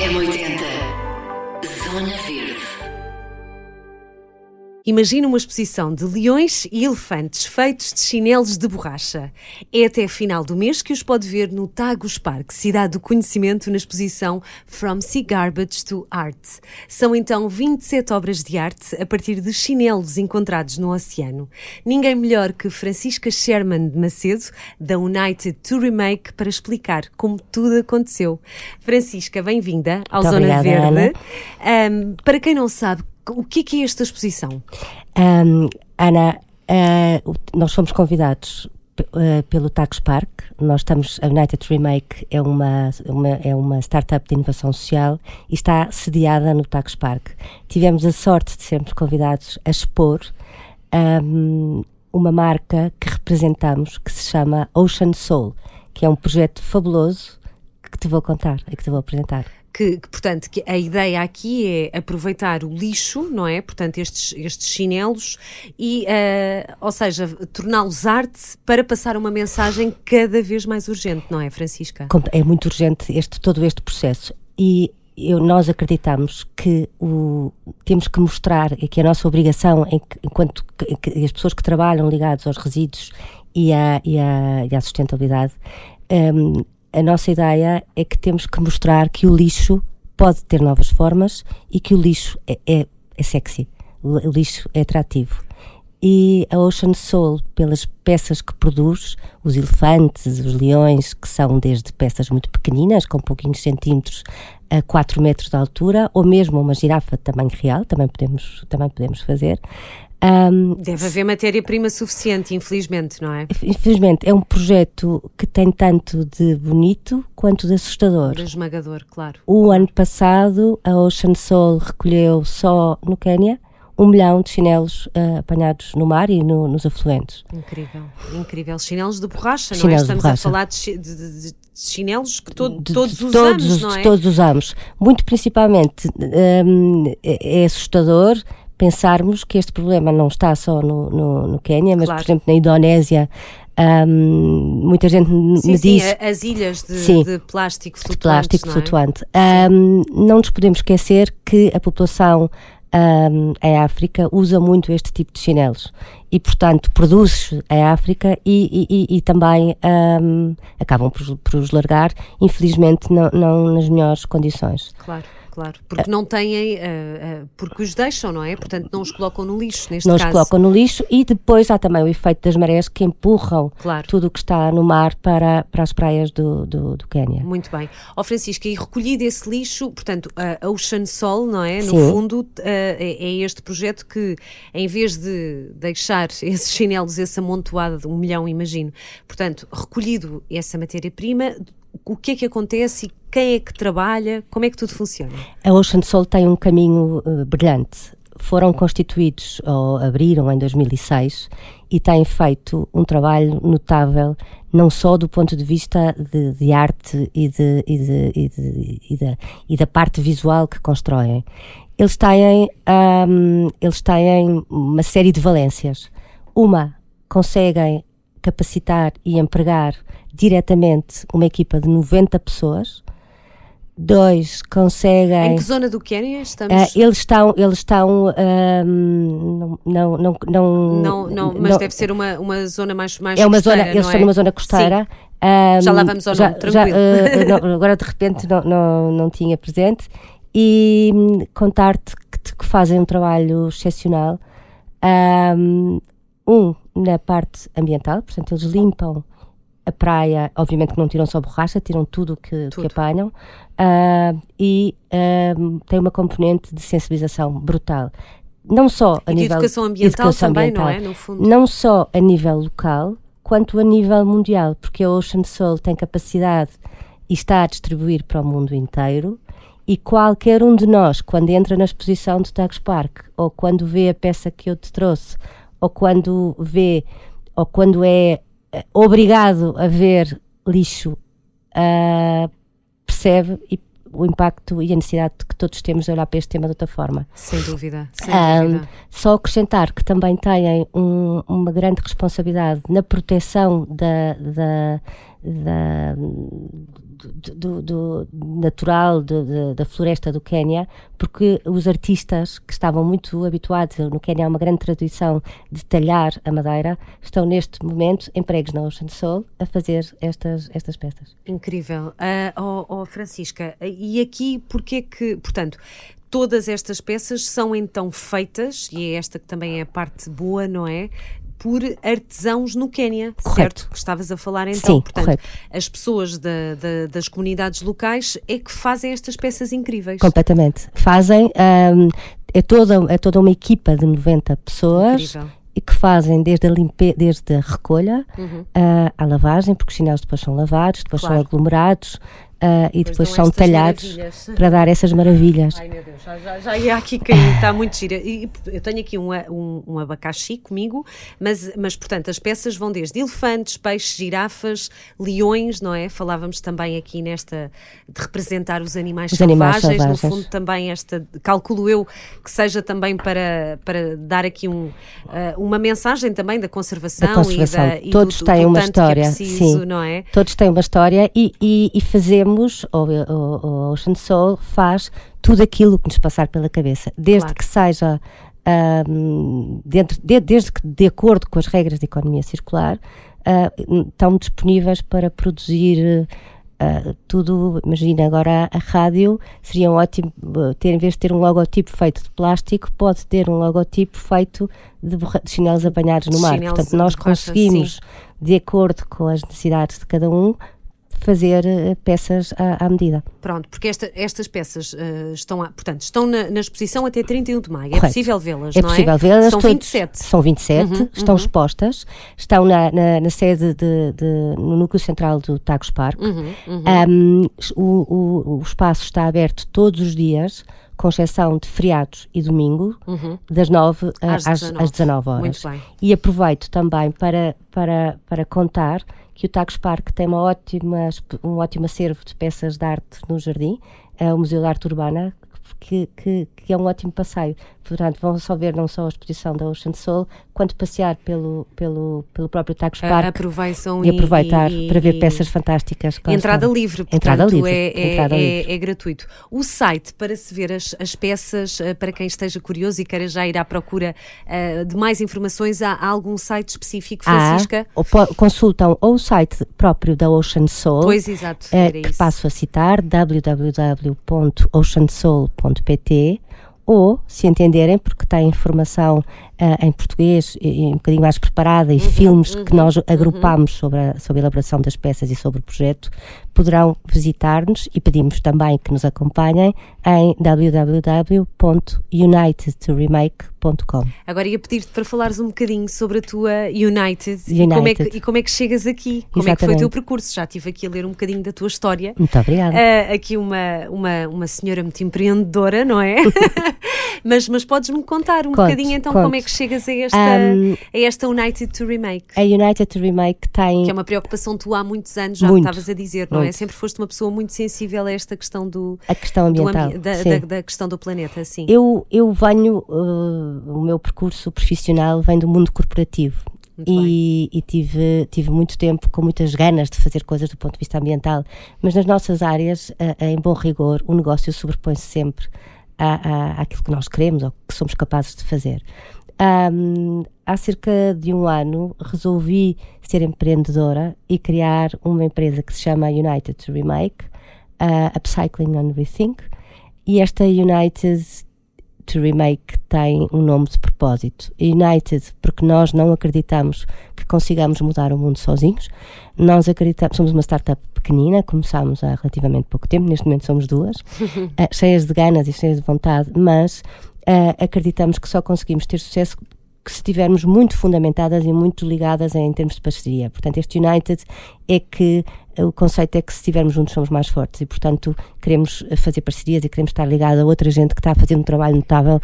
M80 Zona Verde Imagina uma exposição de leões e elefantes feitos de chinelos de borracha. É até a final do mês que os pode ver no Tagus Park, cidade do conhecimento, na exposição From Sea Garbage to Art. São então 27 obras de arte a partir de chinelos encontrados no oceano. Ninguém melhor que Francisca Sherman de Macedo, da United to Remake, para explicar como tudo aconteceu. Francisca, bem-vinda ao Muito Zona obrigada, Verde. Um, para quem não sabe, o que é, que é esta exposição? Um, Ana, uh, nós fomos convidados uh, pelo Tax Park. Nós estamos, a United Remake é uma, uma, é uma startup de inovação social e está sediada no Tax Park. Tivemos a sorte de sermos convidados a expor um, uma marca que representamos que se chama Ocean Soul, que é um projeto fabuloso que te vou contar e que te vou apresentar. Que, que, portanto, que a ideia aqui é aproveitar o lixo, não é? Portanto, estes, estes chinelos e, uh, ou seja, torná-los arte para passar uma mensagem cada vez mais urgente, não é, Francisca? É muito urgente este, todo este processo e eu, nós acreditamos que o, temos que mostrar que a nossa obrigação, enquanto que, as pessoas que trabalham ligados aos resíduos e à, e à, e à sustentabilidade, um, a nossa ideia é que temos que mostrar que o lixo pode ter novas formas e que o lixo é, é, é sexy, o, lixo é atrativo. E a Ocean Soul, pelas peças que produz, os elefantes, os leões, que são desde peças muito pequeninas, com pouquinhos centímetros a 4 metros de altura, ou mesmo uma girafa de tamanho real, também podemos, também podemos fazer, um, Deve haver matéria-prima suficiente, infelizmente, não é? Infelizmente, é um projeto que tem tanto de bonito quanto de assustador. De esmagador, claro. O ano passado, a Ocean Soul recolheu só no Quênia um milhão de chinelos uh, apanhados no mar e no, nos afluentes. Incrível, incrível. Chinelos de borracha, chinelos não é? Estamos a falar de, de, de chinelos que to, de, todos usamos, todos, não é? Todos usamos. Muito principalmente um, é, é assustador pensarmos que este problema não está só no, no, no Quênia, mas, claro. por exemplo, na Indonésia, um, muita gente sim, me sim, diz. as ilhas de, sim, de plástico flutuante. De plástico não é? flutuante. Um, não nos podemos esquecer que a população um, em África usa muito este tipo de chinelos e, portanto, produz em África e, e, e também um, acabam por, por os largar, infelizmente, não, não nas melhores condições. Claro claro. Porque não têm, uh, uh, porque os deixam, não é? Portanto, não os colocam no lixo, neste não caso. Não os colocam no lixo e depois há também o efeito das marés que empurram claro. tudo o que está no mar para, para as praias do, do, do Quênia. Muito bem. Ó oh, Francisca, e recolhido esse lixo, portanto, a Ocean Sol, não é? No Sim. fundo, uh, é este projeto que, em vez de deixar esses chinelos, esse amontoado de um milhão, imagino, portanto, recolhido essa matéria-prima, o que é que acontece e quem é que trabalha? Como é que tudo funciona? A Ocean Soul tem um caminho uh, brilhante. Foram constituídos, ou abriram em 2006, e têm feito um trabalho notável, não só do ponto de vista de, de arte e, de, e, de, e, e, da, e da parte visual que constroem. Eles têm, um, eles têm uma série de valências. Uma, conseguem capacitar e empregar diretamente uma equipa de 90 pessoas. Dois, conseguem. Em que zona do Quênia estamos? Uh, eles estão. Eles estão um, não, não, não, não, não, mas não, deve ser uma, uma zona mais, mais é uma costeira, zona Eles é? estão numa zona costeira. Um, já lá vamos ao já, nome, tranquilo. Já, uh, não, agora de repente não, não, não tinha presente. E um, contar-te que, que, fazem um trabalho excepcional. Um, um, na parte ambiental, portanto, eles limpam a praia, obviamente que não tiram só borracha, tiram tudo que, tudo. que apanham uh, e uh, tem uma componente de sensibilização brutal. Não só a e nível de educação ambiental educação também, ambiental, não é? No fundo. Não só a nível local, quanto a nível mundial, porque a Ocean Soul tem capacidade e está a distribuir para o mundo inteiro. E qualquer um de nós, quando entra na exposição do Tagus Park, ou quando vê a peça que eu te trouxe, ou quando vê, ou quando é obrigado a ver lixo, uh, percebe o impacto e a necessidade que todos temos de olhar para este tema de outra forma. Sem dúvida, sem Um, dúvida. só acrescentar que também têm um- uma grande responsabilidade na proteção da, da- da- do, do- natural de- de- da floresta do Quénia, porque os artistas que estavam muito habituados, no Quénia há uma grande tradição de talhar a madeira, estão neste momento empregos na Ocean Soul a fazer estas, estas peças. Incrível. Ah, oh, oh, Francisca, e aqui porque que, portanto, todas estas peças são então feitas, e é esta que também é a parte boa, não é? Por artesãos no Quénia, Correto. certo? Que estavas a falar então. Sim, Portanto, correto. as pessoas da- da- das comunidades locais é que fazem estas peças incríveis. Completamente. Fazem, ahm, é, toda, é toda uma equipa de 90 pessoas Incrível. e que fazem desde a, limpe, desde a recolha Uhum. ah, à lavagem, porque os chinelos depois são lavados, depois Claro. são aglomerados ah, e depois são talhados para dar essas maravilhas. Ai meu Deus, já, já, já ia aqui cair, está muito gira. E, eu tenho aqui um, um, um abacaxi comigo, mas, mas portanto as peças vão desde elefantes, peixes, girafas, leões, não é? Falávamos também aqui nesta de representar os animais Os animais selvagens, no selvagens. fundo também esta, calculo eu que seja também para, para dar aqui um, ah, uma mensagem também da conservação, Da conservação. e, da, e Todos do, têm do uma é história, preciso, sim. não é? Todos têm uma história e, e, e fazemos, ou ou- ou Ocean Soul faz tudo aquilo que nos passar pela cabeça, desde Claro. que seja ahm, dentro, de- desde que de acordo com as regras de economia circular, ah, estão disponíveis para produzir ah, tudo. Imagina agora a, a rádio seria um ótimo ter em vez de ter um logotipo feito de plástico, pode ter um logotipo feito de, de chinelos apanhados no mar. chinelos Portanto, nós conseguimos, de acordo com as necessidades de cada um, fazer eh, peças à, à medida. Pronto, porque esta- estas peças eh, estão, a- portanto, estão na, na exposição até 31 de maio. É Correto. possível vê-las, É não possível é? vê-las. São todos- 27. São 27, Uhum, estão uhum. expostas, estão na, na- na sede de, de- no núcleo central do Tagus Park. Uhum, uhum. Um, o, o- o espaço está aberto todos os dias, com exceção de feriados e domingo, Uhum. das 9 a- Às às, 19. às 19 horas. Muito bem. E aproveito também para, para, para contar que o Tagus Park tem uma ótima, um ótimo acervo de peças de arte no jardim, é o Museu de Arte Urbana, que, que, que é um ótimo passeio. Portanto, vão só ver não só a exposição da Ocean Soul, quanto passear pelo, pelo, pelo próprio Tagus A- Park Aproveitam e aproveitar e- para ver e- peças fantásticas. Entrada estão. livre, portanto, Entrada livre, é, é- entrada é- livre. é gratuito. O site para se ver as, as peças, eh, para quem esteja curioso e queira já ir à procura eh, de mais informações, há, há algum site específico, Francisca? Há, ou consultam ou o site próprio da Ocean Soul, Pois, exato, era que isso. passo a citar, www.oceansoul.pt ou, se entenderem, porque tem informação ah, em português e, e um bocadinho mais preparada Uhum, e filmes que nós agrupamos sobre a, sobre a elaboração das peças e sobre o projeto, poderão visitar-nos e pedimos também que nos acompanhem em www.unitedtoremake.com. Agora ia pedir-te para falares um bocadinho sobre a tua United, E, como é que, United. e como é que chegas aqui, como é que foi o teu Exatamente. percurso. Já estive aqui a ler um bocadinho da tua história. Muito obrigada. Ah, aqui uma, uma, uma senhora muito empreendedora, não é? mas, mas podes-me contar um Conto, bocadinho então conto. como é que chegas a esta, Um, a esta United to Remake? A United to Remake tem Que é uma preocupação tua há muitos anos, já estavas a dizer, não é? Muito. Sempre foste uma pessoa muito sensível a esta questão do, a questão do ambiental. ambi- da, da, da questão do planeta, sim. Eu, eu venho, uh, o meu percurso profissional vem do mundo corporativo. E, e tive, tive muito tempo com muitas ganas de fazer coisas do ponto de vista ambiental, mas nas nossas áreas, a- a- em bom rigor, o negócio sobrepõe-se sempre à, à, àquilo que nós queremos ou que somos capazes de fazer. Ahm, há cerca de um ano resolvi ser empreendedora e criar uma empresa que se chama United to Remake, uh, Upcycling and Rethink, e esta United to Remake tem um nome de propósito. United, porque nós não acreditamos que consigamos mudar o mundo sozinhos. Nós acreditamos, somos uma startup pequenina, começámos há relativamente pouco tempo, neste momento somos duas, eh, cheias de ganas e cheias de vontade, mas eh, acreditamos que só conseguimos ter sucesso que se estivermos muito fundamentadas e muito ligadas em termos de parceria. Portanto, este United é que eh, o conceito é que se estivermos juntos somos mais fortes e, portanto, queremos eh, fazer parcerias e queremos estar ligados a outra gente que está a fazer um trabalho notável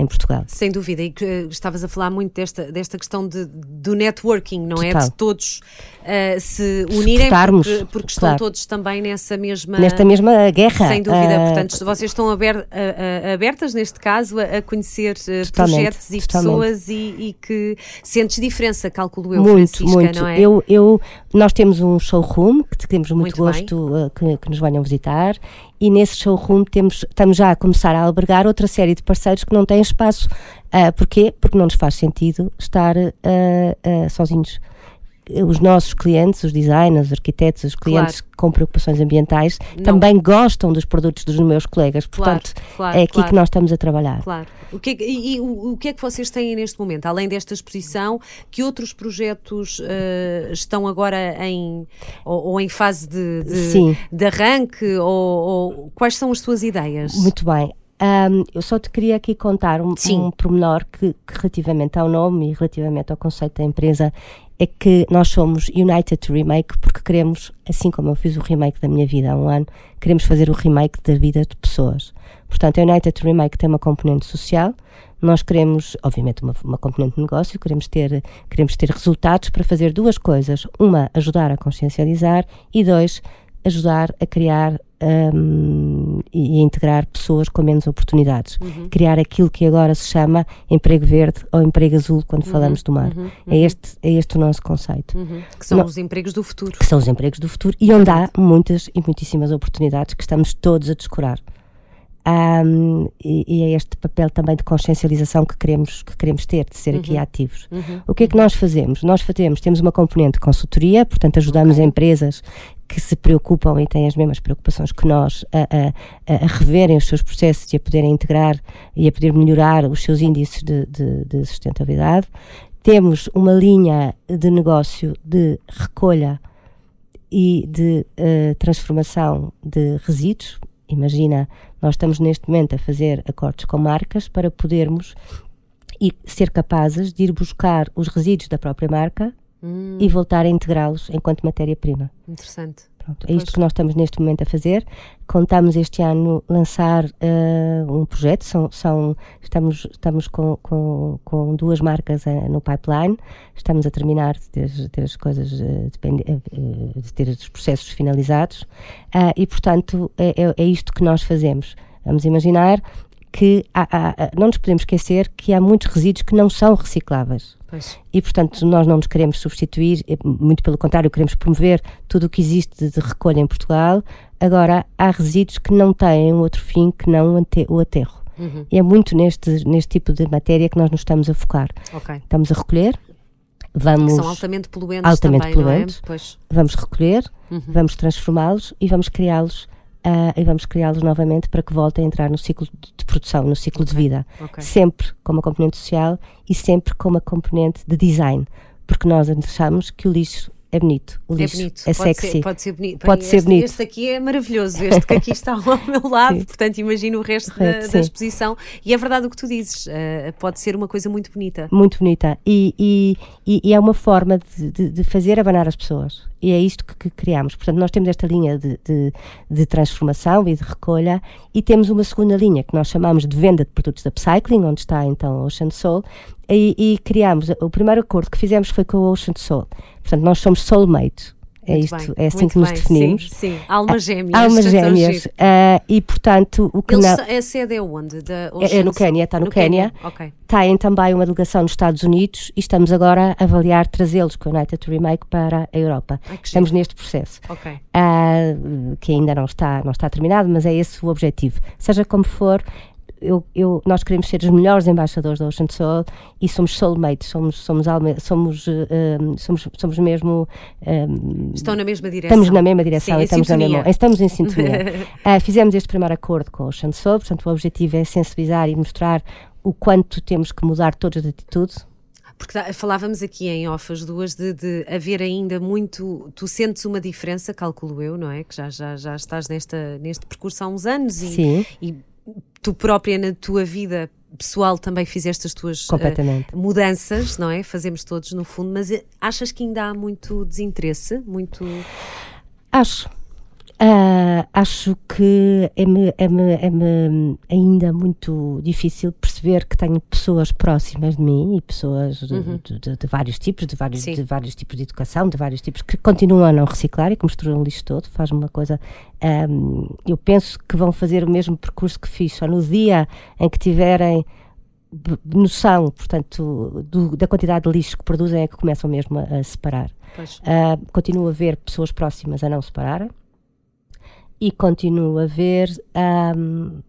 em Portugal. Sem dúvida, e que, uh, estavas a falar muito desta, desta questão de, do networking, não Total. é? De todos uh, se unirem porque, porque estão claro. todos também nessa mesma. Nesta mesma guerra. Sem dúvida, ah, portanto, vocês estão aber- a- abertas, neste caso, a, conhecer uh, projetos e totalmente. pessoas e, e que sentes diferença, calculo eu, muito, Francisca, muito. não é? Eu, eu, nós temos um showroom que temos muito, Muito gosto uh, que, que nos venham visitar e nesse showroom temos, estamos já a começar a albergar outra série de parceiros que não têm espaço. Uh, porquê? Porque não nos faz sentido estar uh, uh, sozinhos. Os nossos clientes, os designers, os arquitetos, os clientes com preocupações ambientais Não. também gostam dos produtos dos meus colegas. Claro, Portanto, claro, é aqui claro. que nós estamos a trabalhar. Claro. O que é e, e o, o que é que vocês têm neste momento? Além desta exposição, que outros projetos eh, estão agora em ou, ou em fase de, de, de arranque? Ou, ou quais são as tuas ideias? Muito bem. Ahm, eu só te queria aqui contar um, Sim. um pormenor que, que relativamente ao nome e relativamente ao conceito da empresa é que nós somos United to Remake porque queremos, assim como eu fiz o remake da minha vida há um ano, queremos fazer o remake da vida de pessoas. Portanto, a United to Remake tem uma componente social, nós queremos, obviamente, uma, uma componente de negócio, queremos ter, queremos ter resultados para fazer duas coisas. Uma, ajudar a consciencializar e dois, ajudar a criar hum, e a integrar pessoas com menos oportunidades. Criar aquilo que agora se chama emprego verde ou emprego azul quando falamos do mar. É, este, é este o nosso conceito. Uhum. Que são Não. os empregos do futuro. Que são os empregos do futuro e onde há muitas e muitíssimas oportunidades que estamos todos a descurar. Hum, e, e é este papel também de consciencialização que queremos, que queremos ter, de ser aqui ativos. O que é que nós fazemos? Nós fazemos, temos uma componente de consultoria, portanto ajudamos empresas que se preocupam e têm as mesmas preocupações que nós a, a- a- reverem os seus processos e a poderem integrar e a poder melhorar os seus índices de, de- de sustentabilidade. Temos uma linha de negócio de recolha e de eh, transformação de resíduos. Imagina, nós estamos neste momento a fazer acordos com marcas para podermos e ser capazes de ir buscar os resíduos da própria marca Hum, e voltar a integrá-los enquanto matéria-prima. interessante. Pronto, é isto Pois. que nós estamos neste momento a fazer. Contamos este ano lançar eh, um projeto, são, são- estamos, estamos com, com, com duas marcas eh, no pipeline, estamos a terminar de ter, de ter as coisas, eh, de ter os processos finalizados Ah, e, portanto, é, é- é isto que nós fazemos. Vamos imaginar que há- há- não nos podemos esquecer que há muitos resíduos que não são recicláveis. Pois. E, portanto, nós não nos queremos substituir, eh, muito pelo contrário, queremos promover tudo o que existe de, recolha em Portugal. Agora, há resíduos que não têm outro fim que não o aterro. Uhum. E é muito neste, neste tipo de matéria que nós nos estamos a focar. Ok. Estamos a recolher, vamos, São altamente poluentes altamente também, poluentes. não é? Pois. vamos recolher, Uhum. vamos transformá-los e vamos criá-los ah, e vamos criá-los novamente para que voltem a entrar no ciclo de, produção, no ciclo de vida. Ok. Sempre com uma componente social e sempre com uma componente de design, porque nós achamos que o lixo é bonito, o É lixo bonito. é pode sexy. Ser, pode ser bonito. Pode Bem, ser este, bonito. Este aqui é maravilhoso. Este que aqui está ao meu lado. Sim. Portanto, imagino o resto da, Correto, da sim. exposição. E é verdade o que tu dizes. eh, pode ser uma coisa muito bonita. Muito bonita. E, e- e- e é uma forma de, de- de fazer abanar as pessoas. E é isto que, que criamos. Portanto, nós temos esta linha de, de- de transformação e de recolha e temos uma segunda linha que nós chamamos de venda de produtos de upcycling, onde está então a Ocean Soul. E, e criamos, o primeiro acordo que fizemos foi com a Ocean Soul. Portanto, nós somos soulmates. É Muito isto, bem, é assim que nos bem. definimos. Sim, sim. Almas gêmeas. Almas Tão gêmeas. ah, e, portanto, o que Eles não. a sede é onde? É- é no Quénia, está no Quénia. Ok. Têm também uma delegação nos Estados Unidos e estamos agora a avaliar trazê-los com a United to Remake para a Europa. Ai, estamos neste processo, ah, que ainda não está, não está terminado, mas é esse o objetivo. Seja como for, eu, eu- nós queremos ser os melhores embaixadores da Ocean Soul e somos soulmates, somos, somos, alma, somos, eh, um, somos, somos mesmo. um, Estão na mesma direção. Estamos na mesma direção Sim, e estamos, na mesma, estamos em sintonia. Ah, fizemos este primeiro acordo com o Ocean Soul, portanto, o objetivo é sensibilizar e mostrar o quanto temos que mudar todos de atitude. Porque falávamos aqui em off as duas de, de haver ainda muito. Tu sentes uma diferença, calculo eu, não é? Que já, já, já estás nesta, neste percurso há uns anos e, Sim. e tu própria na tua vida pessoal também fizeste as tuas Completamente. mudanças, não é? Fazemos todos no fundo, mas eh, achas que ainda há muito desinteresse? Muito. Acho. Uh, acho que é-me é -me, é -me ainda muito difícil perceber que tenho pessoas próximas de mim e pessoas uhum. de, de, de, vários tipos, de vários, de vários tipos de educação, de vários tipos, que continuam a não reciclar e que misturam o lixo todo. Faz-me uma coisa. Um, eu penso que vão fazer o mesmo percurso que fiz, só no dia em que tiverem noção, portanto, do, da quantidade de lixo que produzem é que começam mesmo a, a separar. Uh, continuo a ver pessoas próximas a não separarem e continuo a ver um,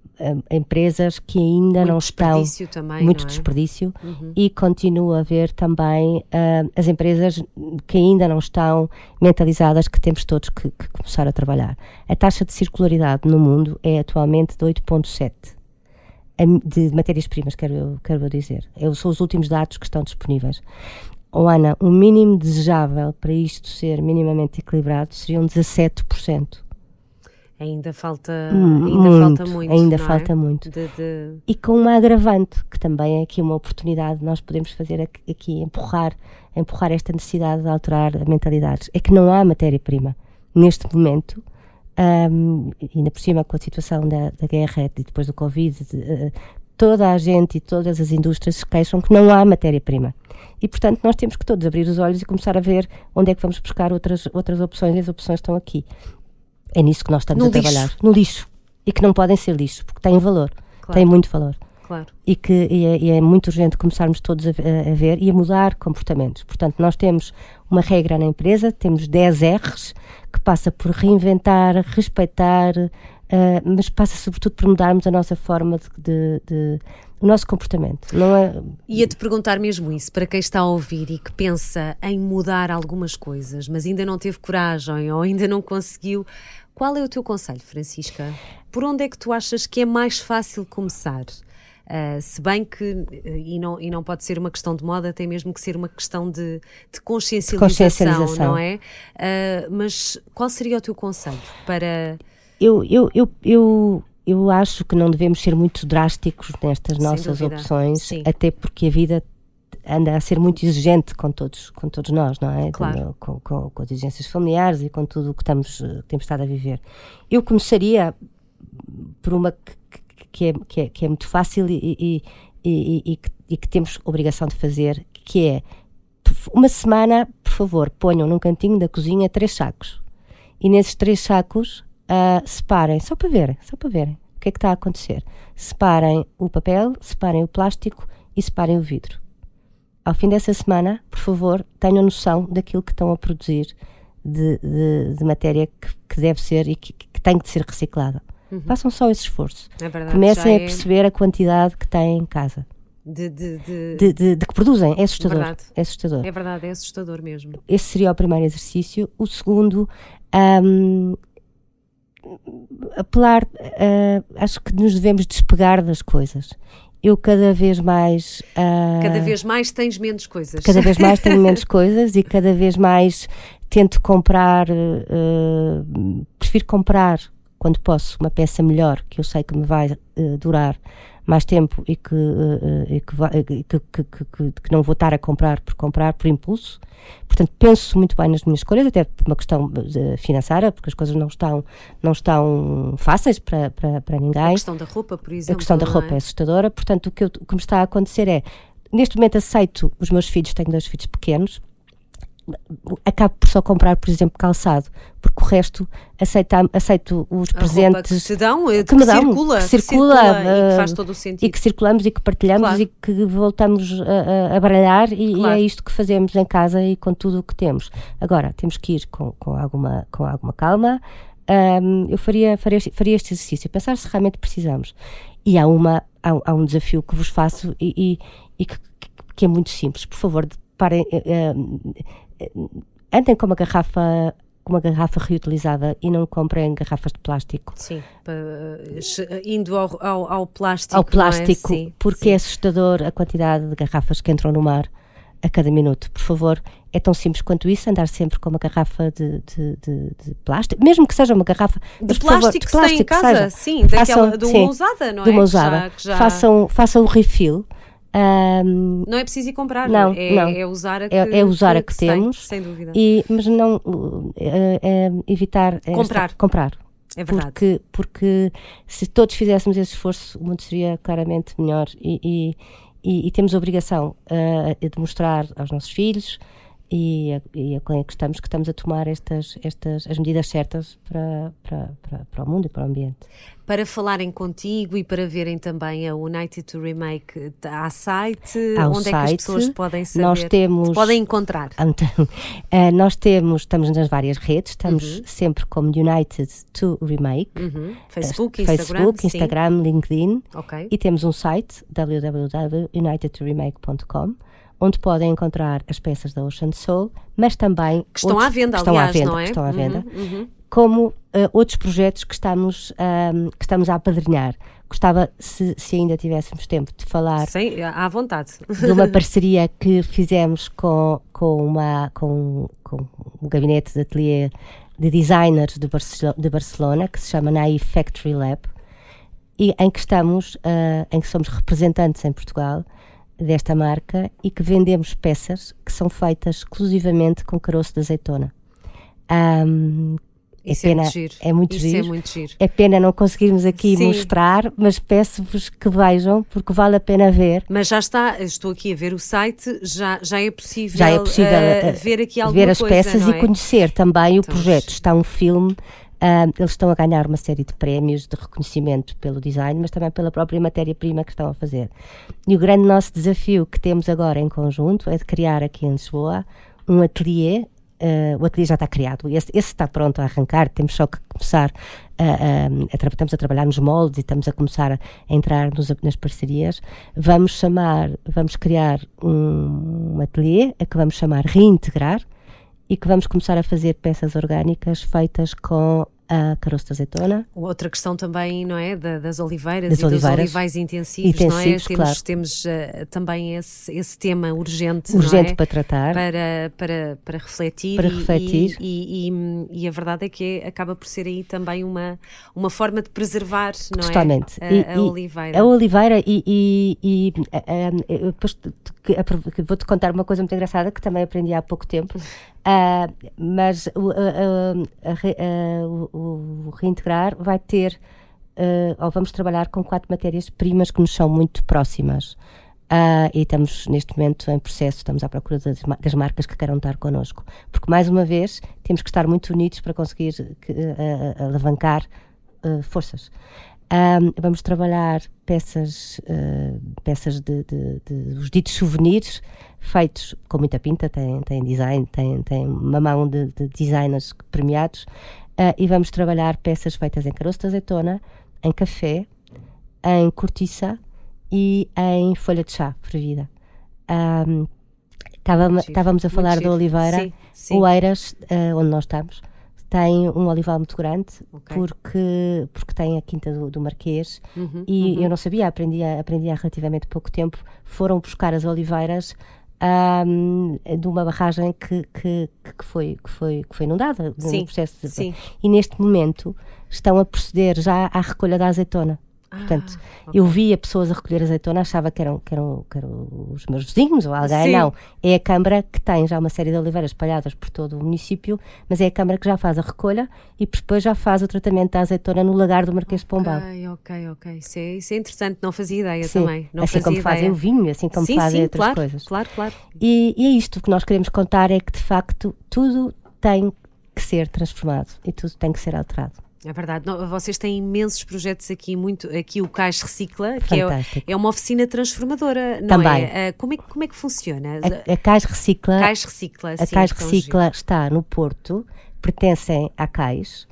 empresas que ainda muito não estão também, muito é? desperdício uhum. e continuo a ver também uh, as empresas que ainda não estão mentalizadas que temos todos que, que começar a trabalhar. A taxa de circularidade no mundo é atualmente de 8.7 de matérias-primas, quero eu, quero eu dizer. Eu, são os últimos dados que estão disponíveis. Oh, Ana, o mínimo desejável para isto ser minimamente equilibrado seriam 17%. Ainda falta, hum, ainda muito, falta muito. Ainda é? falta muito. De, de... E com uma agravante, que também é aqui uma oportunidade, nós podemos fazer aqui, aqui empurrar, empurrar esta necessidade de alterar a mentalidade. É que não há matéria-prima. Neste momento, um, ainda por cima com a situação da, da guerra e depois do Covid, de, uh, toda a gente e todas as indústrias se queixam que não há matéria-prima. E, portanto, nós temos que todos abrir os olhos e começar a ver onde é que vamos buscar outras, outras opções, e as opções estão aqui. É nisso que nós estamos no a trabalhar. No lixo. E que não podem ser lixo, porque têm valor. Claro. Têm muito valor. Claro. E que e é, e é, muito urgente começarmos todos a, a, ver e a mudar comportamentos. Portanto, nós temos uma regra na empresa, temos 10 R's, que passa por reinventar, respeitar, uh, mas passa sobretudo por mudarmos a nossa forma de, de, de o nosso comportamento. Não é... Ia-te perguntar mesmo isso, para quem está a ouvir e que pensa em mudar algumas coisas, mas ainda não teve coragem ou ainda não conseguiu, qual é o teu conselho, Francisca? Por onde é que tu achas que é mais fácil começar? Uh, se bem que, e não, e não pode ser uma questão de moda, tem mesmo que ser uma questão de, de consciencialização, consciencialização, não é? Uh, mas qual seria o teu conselho para. Eu, eu, eu, eu, eu acho que não devemos ser muito drásticos nestas Sem nossas dúvida. opções, Sim. até porque a vida anda a ser muito exigente com todos, com todos nós, não é? Claro. Com, com, com, as exigências familiares e com tudo o que estamos, que temos estado a viver. Eu começaria por uma que, que, é, que, é, que é muito fácil e, e, e, e, que, e que temos obrigação de fazer, que é uma semana, por favor, ponham num cantinho da cozinha três sacos. E nesses três sacos uh, separem, só para verem, só para verem o que é que está a acontecer. Separem o papel, separem o plástico e separem o vidro ao fim dessa semana, por favor, tenham noção daquilo que estão a produzir de, de, de matéria que, que, deve ser e que, que, tem de ser reciclada. Uhum. Façam só esse esforço. É verdade, Comecem é... a perceber a quantidade que têm em casa. De, de, de... de, que produzem. É assustador. Verdade. É assustador. É verdade, é assustador mesmo. Esse seria o primeiro exercício. O segundo, um, apelar, uh, acho que nos devemos despegar das coisas eu cada vez mais. Uh, cada vez mais tens menos coisas. Cada vez mais tenho menos coisas e cada vez mais tento comprar. Uh, prefiro comprar, quando posso, uma peça melhor que eu sei que me vai uh, durar mais tempo e que, uh, e que, que, que, que, que, não vou estar a comprar por comprar, por impulso. Portanto, penso muito bem nas minhas escolhas, até por uma questão financeira, porque as coisas não estão, não estão fáceis para, para, para ninguém. A questão da roupa, por exemplo. A questão da roupa é? é assustadora. Portanto, o que, eu, o que me está a acontecer é, neste momento aceito os meus filhos, tenho dois filhos pequenos, acabo por só comprar, por exemplo, calçado, porque o resto aceita, aceito os a presentes que, dão, que, que me dão, circula, que circula, circula uh, e que faz todo o sentido. E que circulamos e que partilhamos claro. e que voltamos a, a, a baralhar e, claro. e, é isto que fazemos em casa e com tudo o que temos. Agora, temos que ir com, com, alguma, com alguma calma. Um, eu faria, faria, faria este exercício, pensar se realmente precisamos. E há, uma, há, há um desafio que vos faço e, e, e que, que, é muito simples. Por favor, parem, uh, andem com uma garrafa com uma garrafa reutilizada e não comprem garrafas de plástico. Sim, indo ao, ao, ao plástico. Ao plástico, é? sim, porque sim. é assustador a quantidade de garrafas que entram no mar a cada minuto. Por favor, é tão simples quanto isso, andar sempre com uma garrafa de, de, de, de plástico, mesmo que seja uma garrafa de plástico, favor, de plástico que tem em casa, seja, sim, façam, daquela, de uma sim, usada, não é? De uma usada. Que já, já... Façam, façam o refill Um, Não é preciso ir comprar, Não, é, não. é usar a que, É- é usar a que tem, temos. sem dúvida. e, mas não uh, evitar esta- Comprar. comprar. é verdade. Porque, porque se todos fizéssemos esse esforço, o mundo seria claramente melhor. E, e, e- e temos a obrigação uh, de mostrar aos nossos filhos e e é que estamos que estamos a tomar estas, estas as medidas certas para, para, para, para o mundo e para o ambiente. Para falarem contigo e para verem também a United to Remake, há site? Há onde é que as site, pessoas podem saber? nós temos- Podem encontrar. Então, eh, nós temos, estamos nas várias redes, estamos Uhum. sempre como United to Remake. Uhum. Facebook, Instagram, Facebook, sim. Instagram, LinkedIn. Ok. E temos um site, www.unitedtoremake.com, onde podem encontrar as peças da Ocean Soul, mas também... Que estão outros- à venda, estão aliás, à venda, não é? estão à Uhum, venda, uhum. como eh, outros projetos que estamos, que estamos a apadrinhar. Gostava, se, se ainda tivéssemos tempo, de falar Sim, à vontade. de uma parceria que fizemos com, com, uma, com, com um gabinete de ateliê de designers de, Barcelo- de Barcelona, que se chama Naive Factory Lab, e em que estamos, ah, em que somos representantes em Portugal desta marca e que vendemos peças que são feitas exclusivamente com caroço de azeitona. Ahm, Isso é muito giro. é muito Isso giro. é muito giro. É pena não conseguirmos aqui Sim. mostrar, mas peço-vos que vejam, porque vale a pena ver. Mas já está, estou aqui a ver o site, já, já é possível, Já é possível eh, ver aqui alguma ver as coisa, peças não e é? conhecer também o Então, projeto. mas- Está um filme, ah, eles estão a ganhar uma série de prémios de reconhecimento pelo design, mas também pela própria matéria-prima que estão a fazer. E o grande nosso desafio que temos agora em conjunto é de criar aqui em Lisboa um ateliê. ah, o ateliê já está criado, esse, esse está pronto a arrancar, temos só que começar a, a- a estamos a trabalhar nos moldes e estamos a começar a entrar nos- nas parcerias. Vamos chamar, vamos criar um, um ateliê a que vamos chamar Reintegrar, e que vamos começar a fazer peças orgânicas feitas com a caroço de azeitona. Outra questão também, não é? Da- das oliveiras Das e oliveiras. dos olivais intensivos, não é? Intensivos, Temos, claro. temos eh, também esse, esse tema urgente, Urgente é? para tratar. para, para, para refletir, Para e- refletir. E, e- e- a verdade é que acaba por ser aí também uma, uma forma de preservar não Totalmente. é? a, a oliveira. A oliveira e, e- e, ah, ah, apro- que vou-te contar uma coisa muito engraçada que também aprendi há pouco tempo. Ah, mas o, o- reintegrar vai ter, ah, ou vamos trabalhar com quatro matérias-primas que nos são muito próximas. Ah, e estamos neste momento em processo, estamos à procura das, das marcas que queiram estar connosco. Porque, mais uma vez, temos que estar muito unidos para conseguir que, alavancar forças. Ahm, vamos trabalhar peças, ah, peças de, de- de- os ditos souvenirs feitos com muita pinta, tem, tem design, tem, tem uma mão de, de designers premiados ah, e vamos trabalhar peças feitas em caroço de azeitona, em café, em cortiça e em folha de chá fervida. Ahm, estávamos- a falar da giro. oliveira. Sim, sim. O Eiras, ah, onde nós estamos, tem um olival muito grande Ok. porque, porque tem a Quinta do, do Marquês Uhum, e eu não sabia, aprendi, aprendi há relativamente pouco tempo. Foram buscar as oliveiras ahm, de uma barragem que, que, que, foi, que, foi, que foi inundada Sim, no processo de, sim. e neste momento estão a proceder já à recolha da azeitona. Portanto, Ah, eu via pessoas a recolher azeitona, achava que eram, que, eram, que eram os meus vizinhos ou alguém. Sim. Não, é a Câmara que tem já uma série de oliveiras espalhadas por todo o município, mas é a Câmara que já faz a recolha e depois já faz o tratamento da azeitona no lagar do Marquês de Pombal. Ok, ok, ok. Isso é, isso é interessante, não fazia ideia Sim, também. Não assim como ideia. fazem o vinho, assim como sim, fazem sim, outras claro, coisas. Claro, claro. E, e é isto que nós queremos contar: é que de facto tudo tem que ser transformado e tudo tem que ser alterado. É verdade, vocês têm imensos projetos aqui, muito, aqui o Cais Recicla, que é, é uma oficina transformadora, não Também. é? Como é? que- Como é que funciona? A, a Cais Recicla, Cais Recicla, a sim, Cais Recicla está no Porto, pertencem à Cais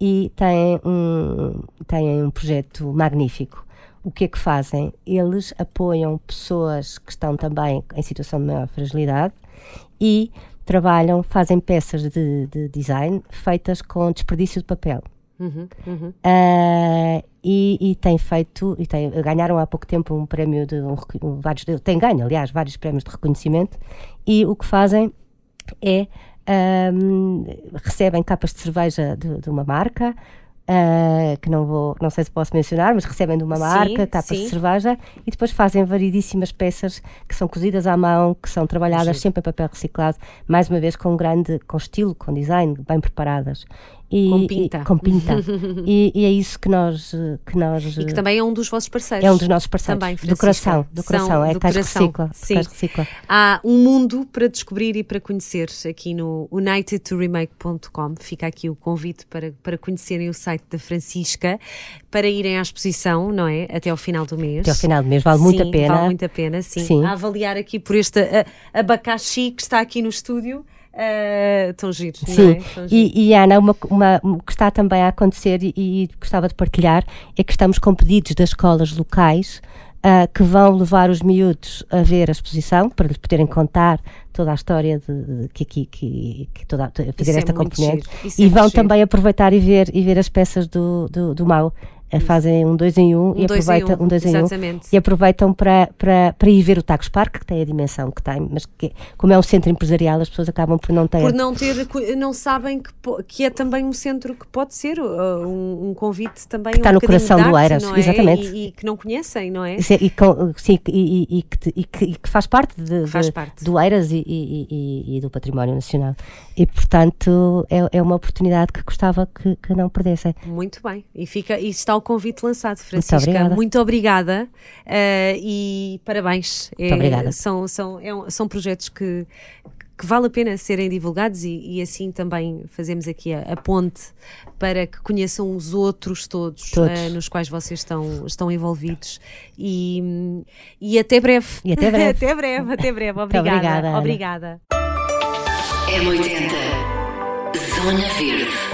e têm um, têm um projeto magnífico. O que é que fazem? Eles apoiam pessoas que estão também em situação de maior fragilidade e trabalham, fazem peças de, de design feitas com desperdício de papel. Uhum, uhum. Ah, e, e tem feito, e tem, ganharam há pouco tempo um prémio de um, um, vários, tem ganho, aliás, vários prémios de reconhecimento, e o que fazem é ahm, recebem capas de cerveja de, de uma marca, Uh, que não vou, não sei se posso mencionar, mas recebem de uma marca, tapas de cerveja, e depois fazem variedíssimas peças que são cozidas à mão, que são trabalhadas sim. sempre em papel reciclado, mais uma vez com grande, com estilo, com design, bem preparadas. E, com pinta. E, com pinta. e, e, é isso que nós, que nós. E que também é um dos vossos parceiros. É um dos nossos parceiros. Também, do coração. Do coração. é do Cais Recicla. Sim. Recicla. Há um mundo para descobrir e para conhecer aqui no unitedtoremake.com. Fica aqui o convite para, para conhecerem o site da Francisca, para irem à exposição, não é? Até ao final do mês. Até ao final do mês, vale sim, muito a pena. Vale muito a pena, sim. sim. A avaliar aqui por este abacaxi que está aqui no estúdio. Uh, tão giros, Sim, é? tão e, e, Ana, uma, uma, o que está também a acontecer e, e, gostava de partilhar é que estamos com pedidos das escolas locais uh, que vão levar os miúdos a ver a exposição para lhes poderem contar toda a história de, que aqui que, que, toda fazer Isso é esta é componente. e vão também aproveitar e ver e ver as peças do, do, do Mau fazem um dois em um, um e aproveitam um, um dois exatamente. em um e aproveitam para, para, para ir ver o Tagus Park, que tem a dimensão que tem, mas que, como é um centro empresarial, as pessoas acabam por não ter. Por não ter, não sabem que, que é também um centro que pode ser uh, um, um, convite também que está no coração do Eiras, é? exatamente. E, e, que não conhecem, não é? Sim, e, com, sim, e, e, que, que, que, faz parte, de, faz de, parte. do Eiras e, do património nacional. E portanto é, é uma oportunidade que gostava que, que não perdessem. Muito bem, e, fica, e está o convite lançado. Francisca. Muito obrigada. Muito obrigada uh, e parabéns. Muito é, obrigada. São, são, é um, são projetos que, que vale a pena serem divulgados e, e assim também fazemos aqui a, a, ponte para que conheçam os outros todos, todos. Uh, nos quais vocês estão, estão envolvidos e, e até breve. E até breve. até breve, até breve. Obrigada. obrigada. obrigada. M80 Zona Verde